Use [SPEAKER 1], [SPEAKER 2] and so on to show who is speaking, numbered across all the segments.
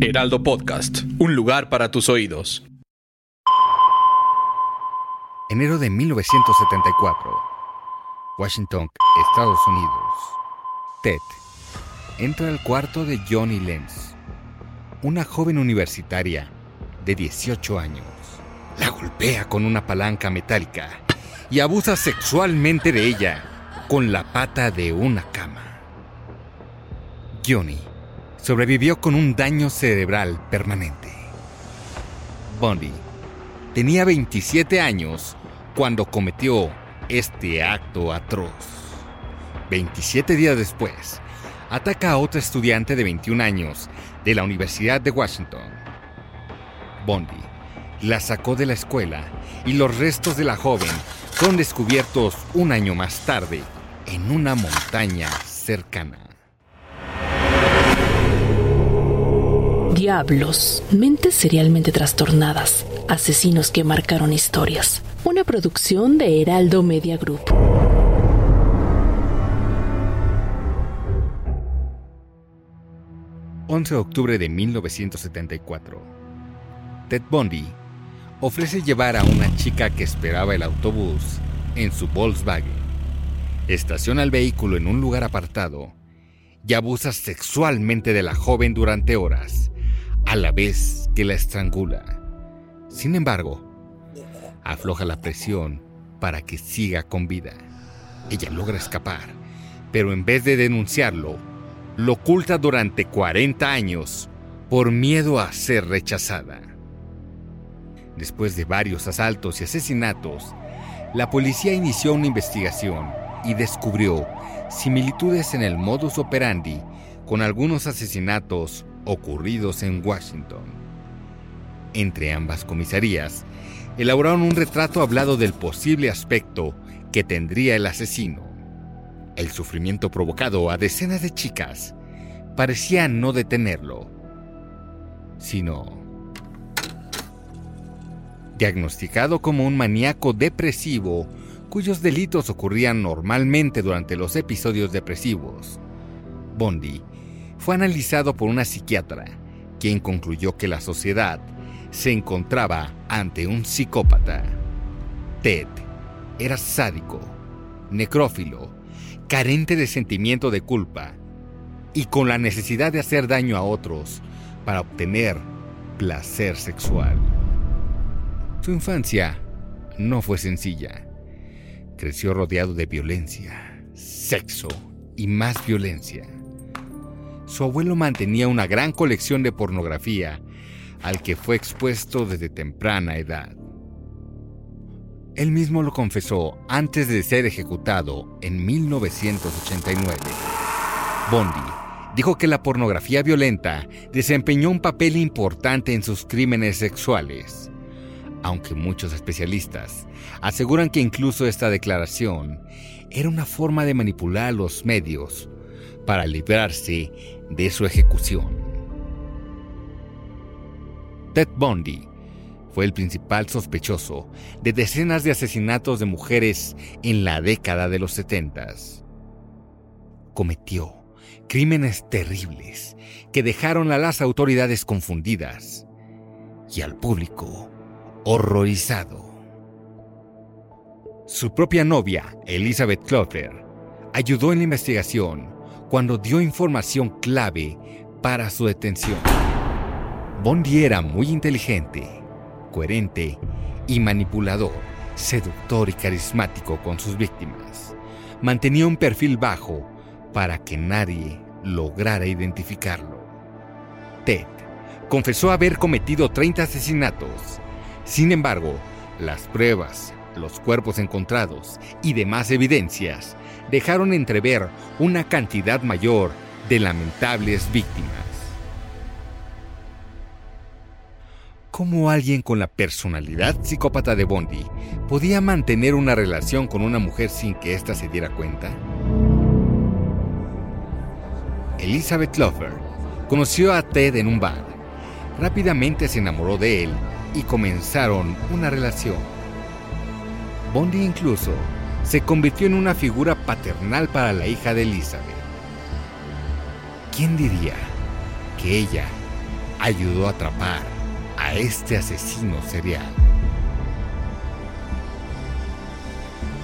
[SPEAKER 1] Heraldo Podcast, un lugar para tus oídos.
[SPEAKER 2] Enero de 1974. Washington, Estados Unidos. Ted entra al cuarto de Johnny Lenz, una joven universitaria de 18 años. La golpea con una palanca metálica y abusa sexualmente de ella con la pata de una cama. Johnny sobrevivió con un daño cerebral permanente. Bundy tenía 27 años cuando cometió este acto atroz. 27 días después, ataca a otra estudiante de 21 años de la Universidad de Washington. Bondi la sacó de la escuela y los restos de la joven son descubiertos un año más tarde en una montaña cercana.
[SPEAKER 3] Diablos, mentes serialmente trastornadas, asesinos que marcaron historias. Una producción de Heraldo Media Group.
[SPEAKER 2] 11 de octubre de 1974. Ted Bundy ofrece llevar a una chica que esperaba el autobús en su Volkswagen. Estaciona el vehículo en un lugar apartado y abusa sexualmente de la joven durante horas, a la vez que la estrangula. Sin embargo, afloja la presión para que siga con vida. Ella logra escapar, pero en vez de denunciarlo, lo oculta durante 40 años por miedo a ser rechazada. Después de varios asaltos y asesinatos, la policía inició una investigación y descubrió similitudes en el modus operandi con algunos asesinatos ocurridos en Washington. Entre ambas comisarías, elaboraron un retrato hablado del posible aspecto que tendría el asesino. El sufrimiento provocado a decenas de chicas parecía no detenerlo, sino diagnosticado como un maníaco depresivo cuyos delitos ocurrían normalmente durante los episodios depresivos. Bondi fue analizado por una psiquiatra, quien concluyó que la sociedad se encontraba ante un psicópata. Ted era sádico, necrófilo, carente de sentimiento de culpa y con la necesidad de hacer daño a otros para obtener placer sexual. Su infancia no fue sencilla. Creció rodeado de violencia, sexo y más violencia. Su abuelo mantenía una gran colección de pornografía al que fue expuesto desde temprana edad. Él mismo lo confesó antes de ser ejecutado en 1989. Bondi dijo que la pornografía violenta desempeñó un papel importante en sus crímenes sexuales, aunque muchos especialistas aseguran que incluso esta declaración era una forma de manipular a los medios para librarse de su ejecución. Ted Bundy fue el principal sospechoso de decenas de asesinatos de mujeres en la década de los 70. Cometió crímenes terribles que dejaron a las autoridades confundidas y al público horrorizado. Su propia novia, Elizabeth Clover, ayudó en la investigación cuando dio información clave para su detención. Bondi era muy inteligente, coherente y manipulador, seductor y carismático con sus víctimas. Mantenía un perfil bajo para que nadie lograra identificarlo. Ted confesó haber cometido 30 asesinatos. Sin embargo, las pruebas, Los cuerpos encontrados y demás evidencias dejaron entrever una cantidad mayor de lamentables víctimas. ¿Cómo alguien con la personalidad psicópata de Bondi podía mantener una relación con una mujer sin que ésta se diera cuenta? Elizabeth Lover conoció a Ted en un bar. Rápidamente se enamoró de él y comenzaron una relación. Bondi incluso se convirtió en una figura paternal para la hija de Elizabeth. ¿Quién diría que ella ayudó a atrapar a este asesino serial?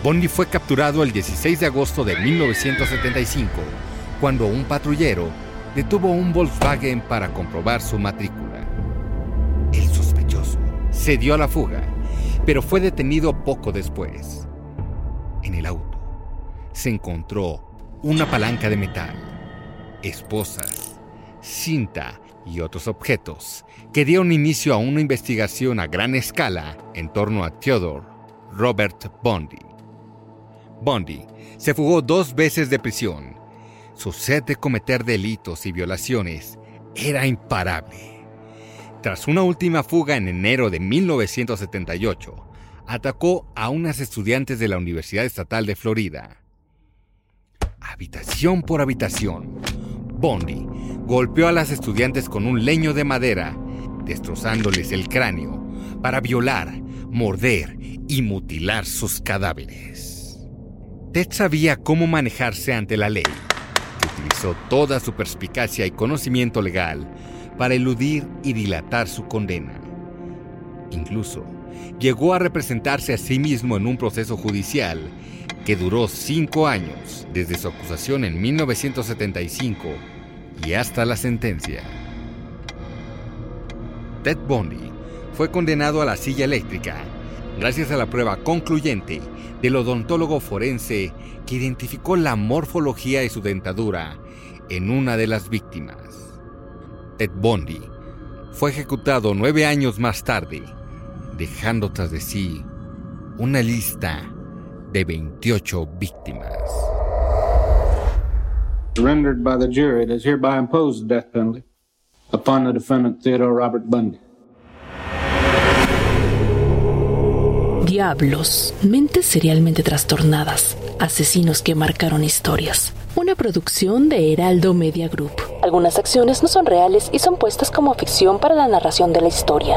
[SPEAKER 2] Bondi fue capturado el 16 de agosto de 1975 cuando un patrullero detuvo un Volkswagen para comprobar su matrícula. El sospechoso se dio a la fuga, pero fue detenido poco después. El auto se encontró una palanca de metal, esposas, cinta y otros objetos que dieron inicio a una investigación a gran escala en torno a Theodore Robert Bondi. Bondi se fugó dos veces de prisión su sed de cometer delitos y violaciones era imparable. Tras una última fuga en enero de 1978, atacó a unas estudiantes de la Universidad Estatal de Florida. Habitación por habitación, Bondi golpeó a las estudiantes con un leño de madera, destrozándoles el cráneo para violar, morder y mutilar sus cadáveres. Ted sabía cómo manejarse ante la ley utilizó toda su perspicacia y conocimiento legal para eludir y dilatar su condena. Incluso llegó a representarse a sí mismo en un proceso judicial que duró cinco años desde su acusación en 1975 y hasta la sentencia. Ted Bundy fue condenado a la silla eléctrica gracias a la prueba concluyente del odontólogo forense que identificó la morfología de su dentadura en una de las víctimas. Ted Bundy fue ejecutado nueve años más tarde, dejando tras de sí una lista de 28 víctimas.
[SPEAKER 4] Surrendered by the jury, it is hereby imposed the death penalty upon the defendant Theodore Robert Bundy.
[SPEAKER 3] Diablos, mentes serialmente trastornadas, asesinos que marcaron historias. Una producción de Heraldo Media Group. Algunas acciones no son reales y son puestas como ficción para la narración de la historia.